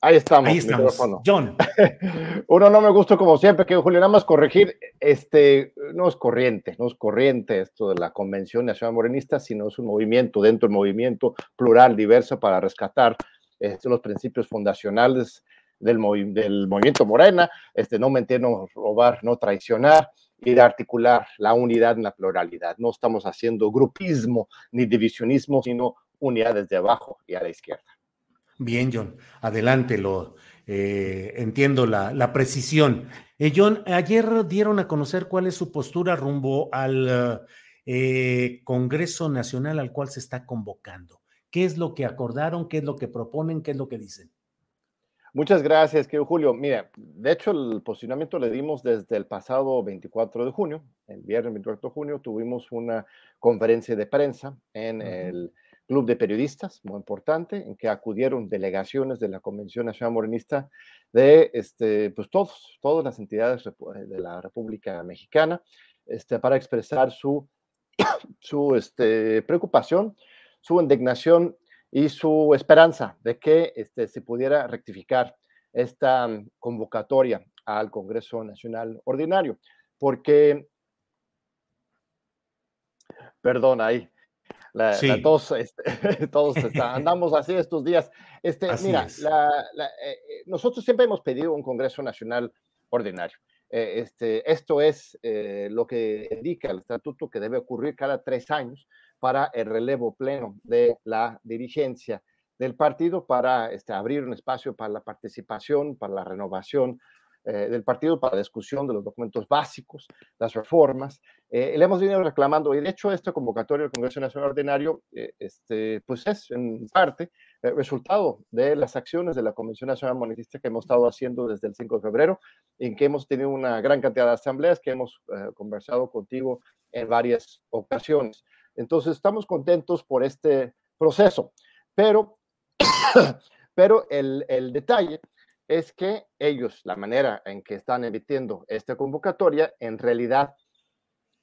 Ahí estamos. Ahí estamos. John. Uno no me gusta como siempre, que Julio, nada más corregir, este, no es corriente, no es corriente esto de la Convención Nacional Morenista, sino es un movimiento dentro del movimiento plural, diverso, para rescatar este, los principios fundacionales del, del movimiento Morena, este, no mentir, no robar, no traicionar y de articular la unidad en la pluralidad. No estamos haciendo grupismo ni divisionismo, sino unidad desde abajo y a la izquierda. Bien, John, adelante, lo eh, entiendo la, precisión. Eh, John, ayer dieron a conocer cuál es su postura rumbo al eh, Congreso Nacional al cual se está convocando. ¿Qué es lo que acordaron? ¿Qué es lo que proponen? ¿Qué es lo que dicen? Muchas gracias, querido Julio. Mira, de hecho, el posicionamiento le dimos desde el pasado 24 de junio. El viernes 24 de junio tuvimos una conferencia de prensa en el club de periodistas, muy importante, en que acudieron delegaciones de la Convención Nacional Morenista de este, pues todos, todas las entidades de la República Mexicana, este, para expresar su, este, preocupación, su indignación y su esperanza de que este, se pudiera rectificar esta convocatoria al Congreso Nacional Ordinario, porque, perdón, ahí, todos, este, todos andamos así estos días. Este, mira, eh, eh, nosotros siempre hemos pedido un Congreso Nacional ordinario. Eh, este, esto es lo que indica el estatuto que debe ocurrir cada tres años para el relevo pleno de la dirigencia del partido, para este, abrir un espacio para la participación, para la renovación eh, del partido para la discusión de los documentos básicos, las reformas. Eh, le hemos venido reclamando, y de hecho esta convocatoria del Congreso Nacional Ordinario, eh, este, pues es en parte resultado de las acciones de la Convención Nacional Monetista que hemos estado haciendo desde el 5 de febrero, en que hemos tenido una gran cantidad de asambleas que hemos conversado contigo en varias ocasiones. Entonces, estamos contentos por este proceso, pero, pero el, el detalle es que ellos, la manera en que están emitiendo esta convocatoria, en realidad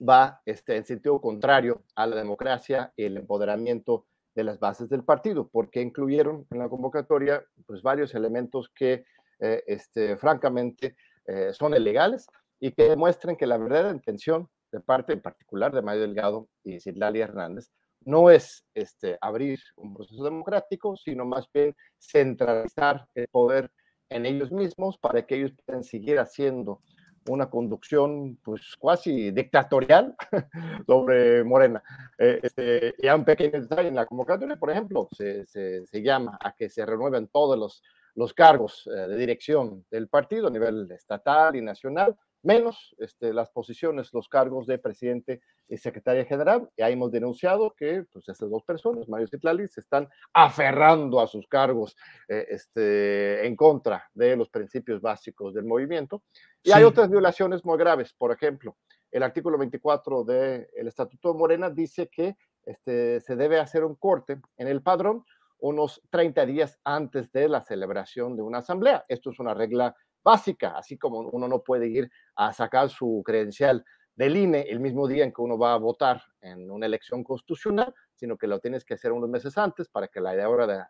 va este, en sentido contrario a la democracia y el empoderamiento de las bases del partido, porque incluyeron en la convocatoria pues, varios elementos que, eh, este, francamente, eh, son ilegales y que demuestran que la verdadera intención de parte en particular de Mario Delgado y Citlali Hernández no es este, abrir un proceso democrático, sino más bien centralizar el poder en ellos mismos para que ellos puedan seguir haciendo una conducción pues casi dictatorial sobre Morena. Eh, este, ya un pequeño detalle en la convocatoria, por ejemplo, se, se, se llama a que se renueven todos los, los cargos eh, de dirección del partido a nivel estatal y nacional menos este, las posiciones, los cargos de presidente y secretaria general. Y ahí hemos denunciado que pues, estas dos personas, Mario Citlali, se están aferrando a sus cargos eh, este, en contra de los principios básicos del movimiento. Y hay otras violaciones muy graves. Por ejemplo, el artículo 24 del Estatuto de Morena dice que este, se debe hacer un corte en el padrón unos 30 días antes de la celebración de una asamblea. Esto es una regla básica, así como uno no puede ir a sacar su credencial del INE el mismo día en que uno va a votar en una elección constitucional, sino que lo tienes que hacer unos meses antes para que la hora de,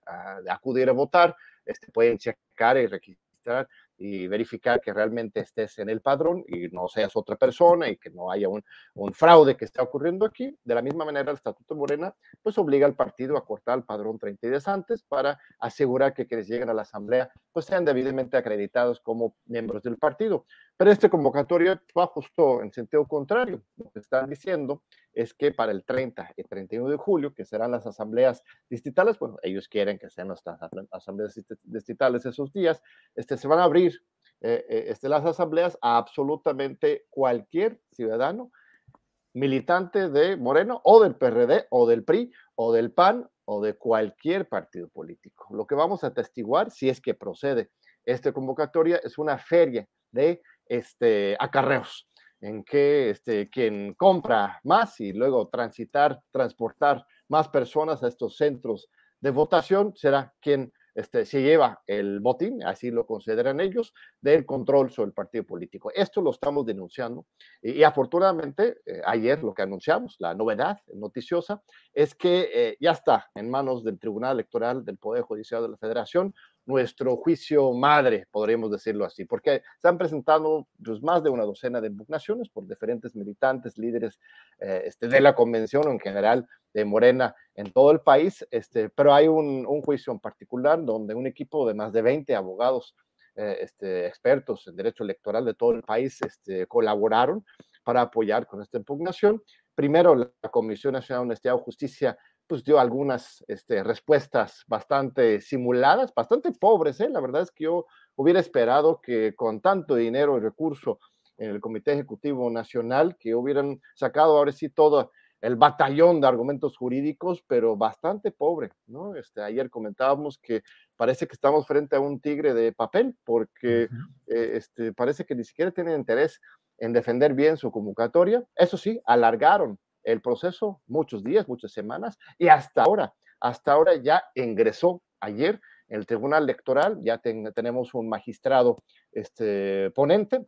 de acudir a votar este, pueden checar y registrar y verificar que realmente estés en el padrón y no seas otra persona y que no haya un, un fraude que esté ocurriendo aquí. De la misma manera, el Estatuto Morena pues obliga al partido a cortar el padrón 30 días antes para asegurar que quienes lleguen a la asamblea pues sean debidamente acreditados como miembros del partido. Pero este convocatorio va justo en sentido contrario. Lo que están diciendo es que para el 30 y 31 de julio, que serán las asambleas distritales, bueno, ellos quieren que sean nuestras asambleas distritales esos días, este, se van a abrir eh, eh, este, las asambleas a absolutamente cualquier ciudadano militante de Moreno o del PRD o del PRI o del PAN o de cualquier partido político. Lo que vamos a atestiguar, si es que procede esta convocatoria, es una feria de este, acarreos, en que este, quien compra más y luego transitar, transportar más personas a estos centros de votación será quien este, se lleva el botín, así lo consideran ellos, del control sobre el partido político. Esto lo estamos denunciando y, afortunadamente eh, ayer lo que anunciamos, la novedad noticiosa, es que eh, ya está en manos del Tribunal Electoral del Poder Judicial de la Federación nuestro juicio madre, podríamos decirlo así, porque se han presentado pues, más de una docena de impugnaciones por diferentes militantes, líderes eh, este, de la convención o en general de Morena en todo el país, este, pero hay un, juicio en particular donde un equipo de más de 20 abogados eh, este, expertos en derecho electoral de todo el país este, colaboraron para apoyar con esta impugnación. Primero, la Comisión Nacional de Justicia pues dio algunas este, respuestas bastante simuladas, bastante pobres. ¿eh? La verdad es que yo hubiera esperado que con tanto dinero y recurso en el Comité Ejecutivo Nacional, que hubieran sacado ahora sí todo el batallón de argumentos jurídicos, pero bastante pobre, ¿no? Este, ayer comentábamos que parece que estamos frente a un tigre de papel, porque eh, este, parece que ni siquiera tienen interés en defender bien su convocatoria. Eso sí, alargaron el proceso muchos días, muchas semanas, y hasta ahora, hasta ahora ya ingresó ayer el Tribunal Electoral, ya tenemos un magistrado este, ponente,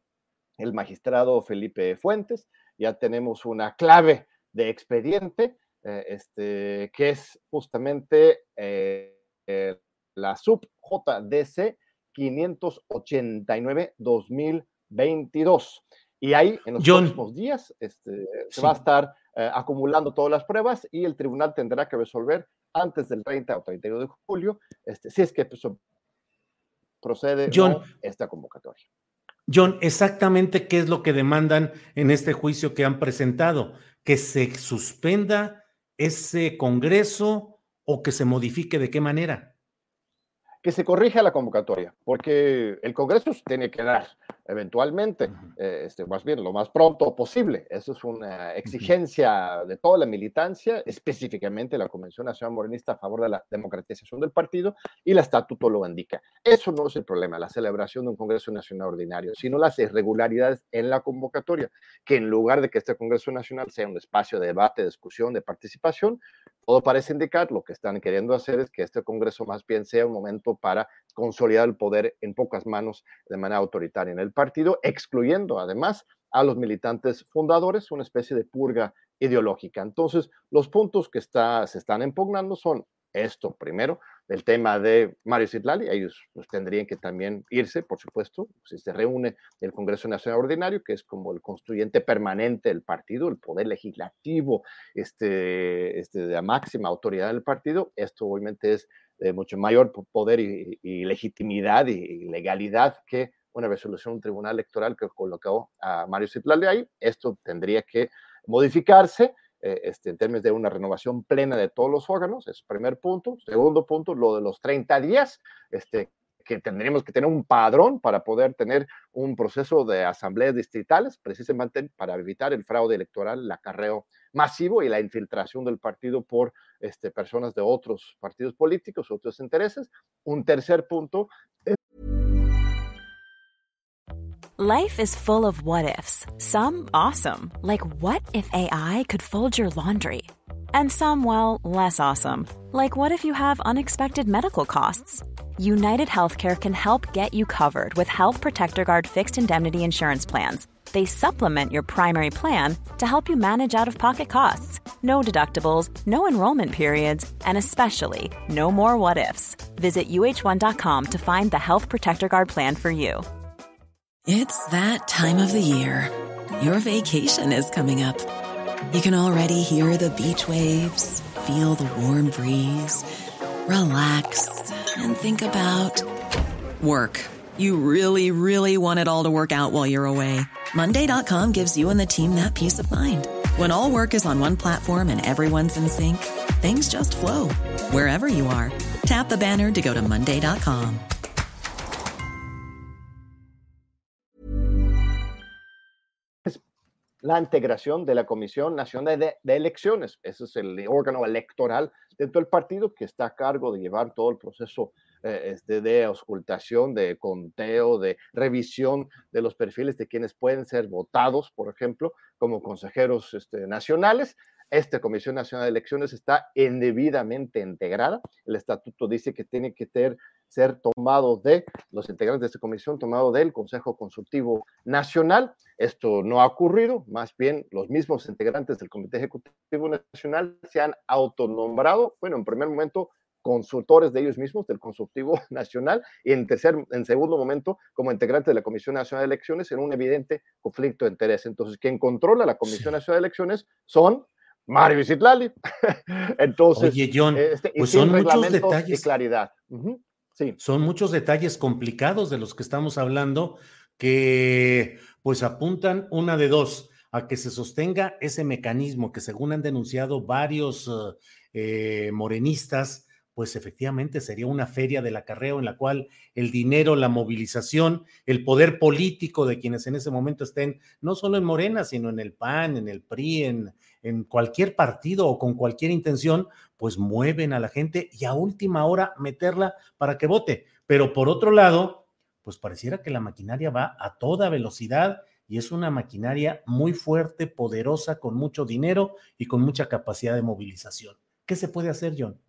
el magistrado Felipe Fuentes, ya tenemos una clave de expediente, eh, este, que es justamente eh, eh, la sub JDC 589-2022. Y ahí, en los próximos días, este, se va a estar eh, acumulando todas las pruebas y el tribunal tendrá que resolver antes del 30 o 31 de julio, este, si es que pues, procede esta convocatoria. John, exactamente qué es lo que demandan en este juicio que han presentado, que se suspenda ese Congreso o que se modifique de qué manera. Que se corrija la convocatoria, porque el Congreso tiene que dar eventualmente, eh, este, más bien lo más pronto posible. Eso es una exigencia de toda la militancia, específicamente la Convención Nacional Morenista a favor de la democratización del partido y el estatuto lo indica. Eso no es el problema, la celebración de un Congreso Nacional ordinario, sino las irregularidades en la convocatoria, que en lugar de que este Congreso Nacional sea un espacio de debate, discusión, de participación, todo parece indicar lo que están queriendo hacer es que este Congreso más bien sea un momento para consolidar el poder en pocas manos de manera autoritaria en el partido, excluyendo además a los militantes fundadores, una especie de purga ideológica. Entonces, los puntos que está, se están impugnando son esto, primero, el tema de Mario Citlali, ellos pues, tendrían que también irse, por supuesto, si se reúne el Congreso Nacional Ordinario, que es como el constituyente permanente del partido, el poder legislativo, este, este, la máxima autoridad del partido, esto obviamente es de mucho mayor poder y, legitimidad y, legalidad que una resolución un tribunal electoral que colocó a Mario Citlali ahí. Esto tendría que modificarse eh, este, en términos de una renovación plena de todos los órganos, es primer punto. Segundo punto, lo de los 30 días, este, que tendríamos que tener un padrón para poder tener un proceso de asambleas distritales, precisamente para evitar el fraude electoral, el acarreo masivo y la infiltración del partido por este, personas de otros partidos políticos, otros intereses. Un tercer punto. Life is full of what ifs. Some awesome, like what if AI could fold your laundry? And some, well, less awesome, like what if you have unexpected medical costs? United Healthcare can help get you covered with Health Protector Guard fixed indemnity insurance plans They supplement your primary plan to help you manage out of pocket costs. No deductibles, no enrollment periods, and especially no more what ifs. Visit uh1.com to find the Health Protector Guard plan for you. It's that time of the year. Your vacation is coming up. You can already hear the beach waves, feel the warm breeze, relax, and think about work. You really, really want it all to work out while you're away. Monday.com gives you and the team that peace of mind. When all work is on one platform and everyone's in sync, things just flow wherever you are. Tap the banner to go to Monday.com. La integración de la Comisión Nacional de, de Elecciones. Ese es el órgano electoral dentro del partido que está a cargo de llevar todo el proceso este, de auscultación, de conteo, de revisión de los perfiles de quienes pueden ser votados, por ejemplo, como consejeros este, nacionales. Esta Comisión Nacional de Elecciones está indebidamente integrada. El estatuto dice que tiene que ser tomado de los integrantes de esta comisión, tomado del Consejo Consultivo Nacional. Esto no ha ocurrido, más bien los mismos integrantes del Comité Ejecutivo Nacional se han autonombrado, bueno, en primer momento consultores de ellos mismos, del Consultivo Nacional, y en, tercer, en segundo momento, como integrante de la Comisión Nacional de Elecciones, en un evidente conflicto de interés. Entonces, quien controla la Comisión Nacional de Elecciones son Mario y Citlali. Entonces, Oye, John, este, pues son muchos detalles. Y claridad. sí. Son muchos detalles complicados de los que estamos hablando que pues apuntan una de dos, a que se sostenga ese mecanismo que según han denunciado varios eh, morenistas, pues efectivamente sería una feria del acarreo en la cual el dinero, la movilización, el poder político de quienes en ese momento estén, no solo en Morena, sino en el PAN, en el PRI, en, en cualquier partido o con cualquier intención, pues mueven a la gente y a última hora meterla para que vote. Pero por otro lado, pues pareciera que la maquinaria va a toda velocidad y es una maquinaria muy fuerte, poderosa, con mucho dinero y con mucha capacidad de movilización. ¿Qué se puede hacer, John?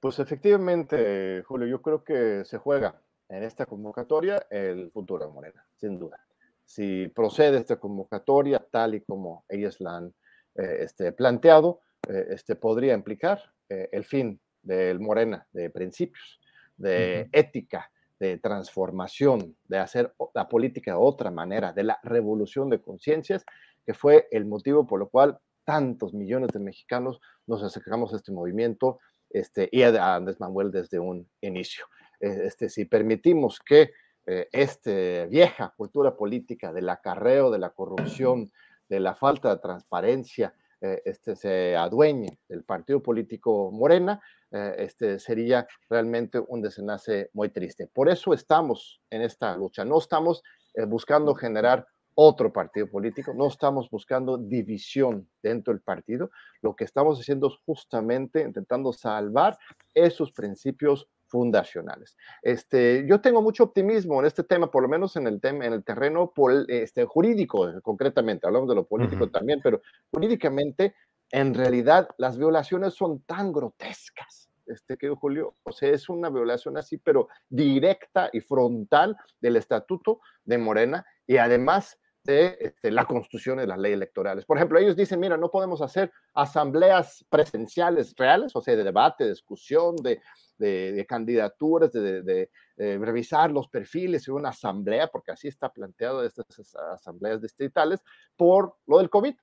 Pues efectivamente, Julio, yo creo que se juega en esta convocatoria el futuro de Morena, sin duda. Si procede esta convocatoria tal y como ellos la han eh, este, planteado, eh, este, podría implicar eh, el fin del Morena, de principios, de ética, de transformación, de hacer la política de otra manera, de la revolución de conciencias, que fue el motivo por lo cual tantos millones de mexicanos nos acercamos a este movimiento este, y a Andrés Manuel desde un inicio. Eh, este, si permitimos que eh, esta vieja cultura política del acarreo, de la corrupción, de la falta de transparencia, eh, este, se adueñe del partido político Morena, este, sería realmente un desenlace muy triste. Por eso estamos en esta lucha, no estamos buscando generar otro partido político, no estamos buscando división dentro del partido, lo que estamos haciendo es justamente intentando salvar esos principios fundacionales. Este, yo tengo mucho optimismo en este tema, por lo menos en el tema, en el terreno este, jurídico, concretamente, hablamos de lo político también, pero jurídicamente, en realidad, las violaciones son tan grotescas este, que Julio, o sea, es una violación así, pero directa y frontal del estatuto de Morena y además de este, la construcción de las leyes electorales. Por ejemplo, ellos dicen, mira, no podemos hacer asambleas presenciales reales, o sea, de debate, de discusión, de, de, candidaturas, de, revisar los perfiles en una asamblea, porque así está planteado estas asambleas distritales, por lo del COVID.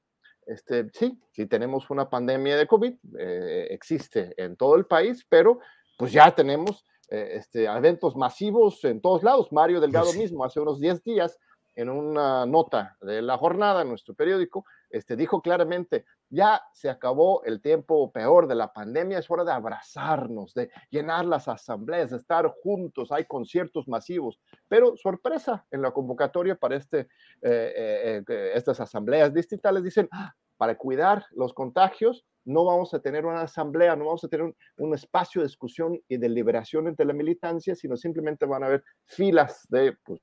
Este, sí, sí tenemos una pandemia de COVID, eh, existe en todo el país, pero pues ya tenemos eh, este, eventos masivos en todos lados. Mario Delgado pues mismo hace unos 10 días en una nota de la jornada en nuestro periódico, este, dijo claramente, ya se acabó el tiempo peor de la pandemia, es hora de abrazarnos, de llenar las asambleas, de estar juntos, hay conciertos masivos, pero sorpresa en la convocatoria para este, eh, eh, estas asambleas distritales, dicen, ah, para cuidar los contagios, no vamos a tener una asamblea, no vamos a tener un, espacio de discusión y de liberación entre la militancia, sino simplemente van a haber filas de pues,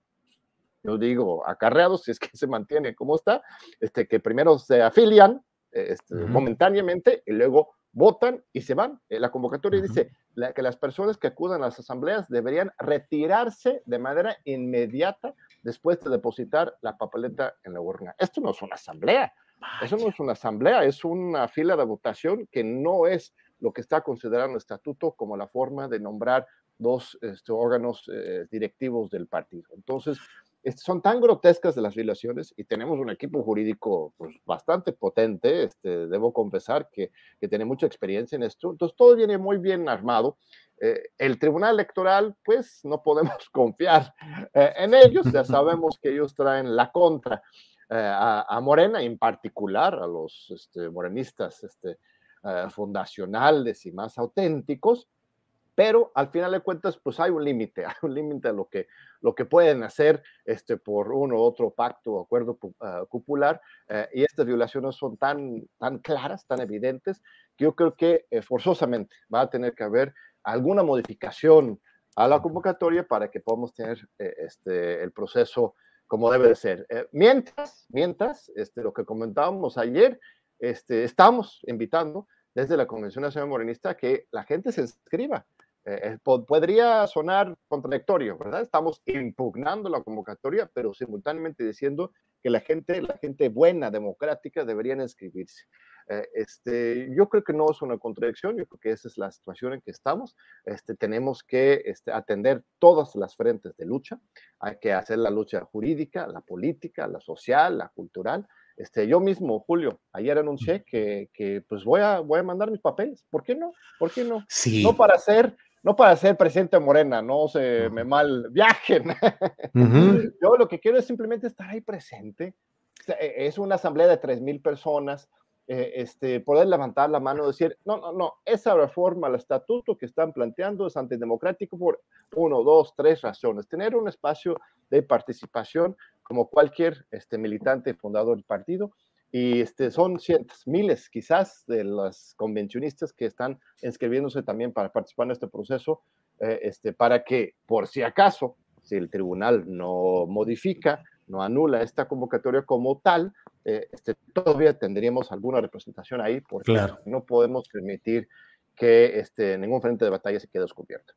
yo digo, acarreados, si es que se mantiene como está, este, que primero se afilian este, momentáneamente y luego votan y se van. Eh, la convocatoria dice que las personas que acudan a las asambleas deberían retirarse de manera inmediata después de depositar la papeleta en la urna. Esto no es una asamblea, eso no es una asamblea, es una fila de votación que no es lo que está considerando el estatuto como la forma de nombrar dos este, órganos eh, directivos del partido. Entonces, son tan grotescas de las violaciones y tenemos un equipo jurídico pues, bastante potente, este, debo confesar que, que, tiene mucha experiencia en esto, entonces todo viene muy bien armado. Eh, el Tribunal Electoral, pues no podemos confiar eh, en ellos, ya sabemos que ellos traen la contra a, Morena, en particular a los este, morenistas este, fundacionales y más auténticos, pero al final de cuentas, pues hay un límite, hay un límite a lo que, lo que pueden hacer este, por uno u otro pacto o acuerdo uh, cupular, eh, y estas violaciones son tan, tan claras, tan evidentes, que yo creo que eh, forzosamente va a tener que haber alguna modificación a la convocatoria para que podamos tener eh, este, el proceso como debe de ser. mientras, mientras, este, lo que comentábamos ayer, este, estamos invitando desde la Convención Nacional Morenista que la gente se inscriba eh, podría sonar contradictorio, ¿verdad? Estamos impugnando la convocatoria, pero simultáneamente diciendo que la gente, la gente buena, democrática, deberían inscribirse. Eh, este, yo creo que no es una contradicción, yo creo que esa es la situación en que estamos. Este, tenemos que este, atender todas las frentes de lucha. Hay que hacer la lucha jurídica, la política, la social, la cultural. Este, yo mismo, Julio, ayer anuncié que, que, pues voy a, voy a mandar mis papeles. ¿Por qué no? ¿Por qué no? Sí. No para ser no para ser presidente Morena, no se me mal viajen. Yo lo que quiero es simplemente estar ahí presente. E, es una asamblea de tres mil personas. Eh, este, poder levantar la mano y decir, no, no, no, esa reforma al estatuto que están planteando es antidemocrático por uno, dos, tres razones. Tener un espacio de participación como cualquier este, militante fundador del partido y este, son cientos, miles quizás de los convencionistas que están inscribiéndose también para participar en este proceso, eh, este, para que por si acaso, si el tribunal no modifica, no anula esta convocatoria como tal, eh, este, todavía tendríamos alguna representación ahí, porque no podemos permitir que este, ningún frente de batalla se quede descubierto.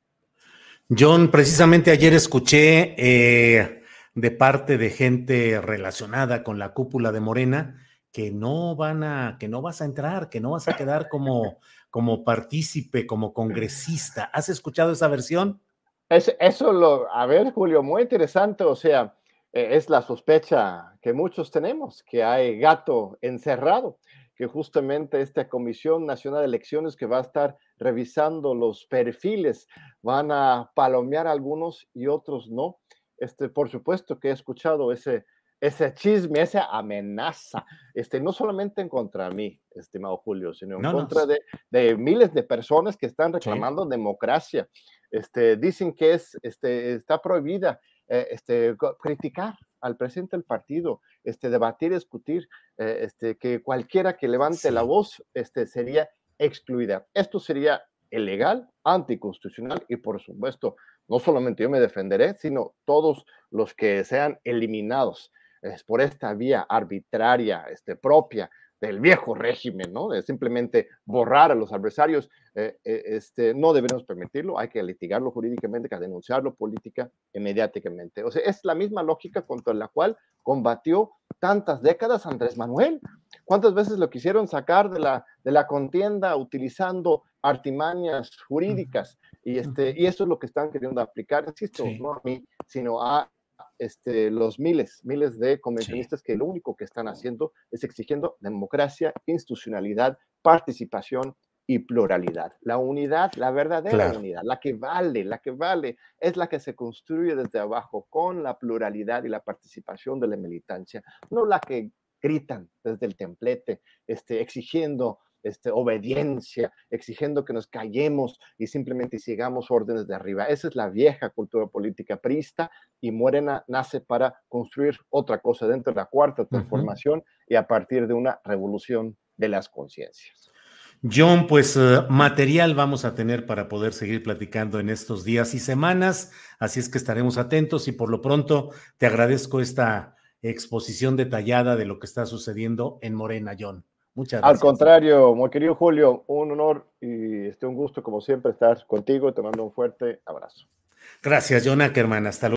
John, precisamente ayer escuché eh, de parte de gente relacionada con la cúpula de Morena, que no van a, que no vas a entrar, que no vas a quedar como, como partícipe, como congresista. ¿Has escuchado esa versión? Es, eso lo, a ver, Julio, muy interesante. O sea, e, es la sospecha que muchos tenemos, que hay gato encerrado, que justamente esta Comisión Nacional de Elecciones que va a estar revisando los perfiles, van a palomear algunos y otros no. Este, por supuesto que he escuchado ese, ese chisme, esa amenaza, este, no solamente en contra de mí, estimado Julio, sino en contra De, de, miles de personas que están reclamando democracia. Este, dicen que es, este, está prohibida eh, este, criticar al presidente del partido, este, debatir, discutir, eh, este, que cualquiera que levante la voz este, sería excluida. Esto sería ilegal, anticonstitucional y por supuesto, no solamente yo me defenderé, sino todos los que sean eliminados es por esta vía arbitraria, este, propia del viejo régimen, ¿no? De simplemente borrar a los adversarios, eh, eh, este, no debemos permitirlo, hay que litigarlo jurídicamente, hay que denunciarlo política y mediáticamente. O sea, es la misma lógica contra la cual combatió tantas décadas Andrés Manuel. ¿Cuántas veces lo quisieron sacar de la, de la contienda utilizando artimañas jurídicas? Y, este, y eso es lo que están queriendo aplicar, insisto, no a mí, sino a este, los miles, miles de convencionistas que lo único que están haciendo es exigiendo democracia, institucionalidad, participación y pluralidad. La unidad, la verdadera unidad, la que vale, la que vale, es la que se construye desde abajo con la pluralidad y la participación de la militancia, no la que gritan desde el templete, este, exigiendo este, obediencia, exigiendo que nos callemos y simplemente sigamos órdenes de arriba. Esa es la vieja cultura política prista y Morena nace para construir otra cosa dentro de la cuarta transformación y a partir de una revolución de las conciencias. John, pues eh, material vamos a tener para poder seguir platicando en estos días y semanas, así es que estaremos atentos y por lo pronto te agradezco esta exposición detallada de lo que está sucediendo en Morena, John. Muchas gracias. Al contrario, muy querido Julio, un honor y este, un gusto como siempre estar contigo. Te mando un fuerte abrazo. Gracias, John Ackerman. Hasta luego.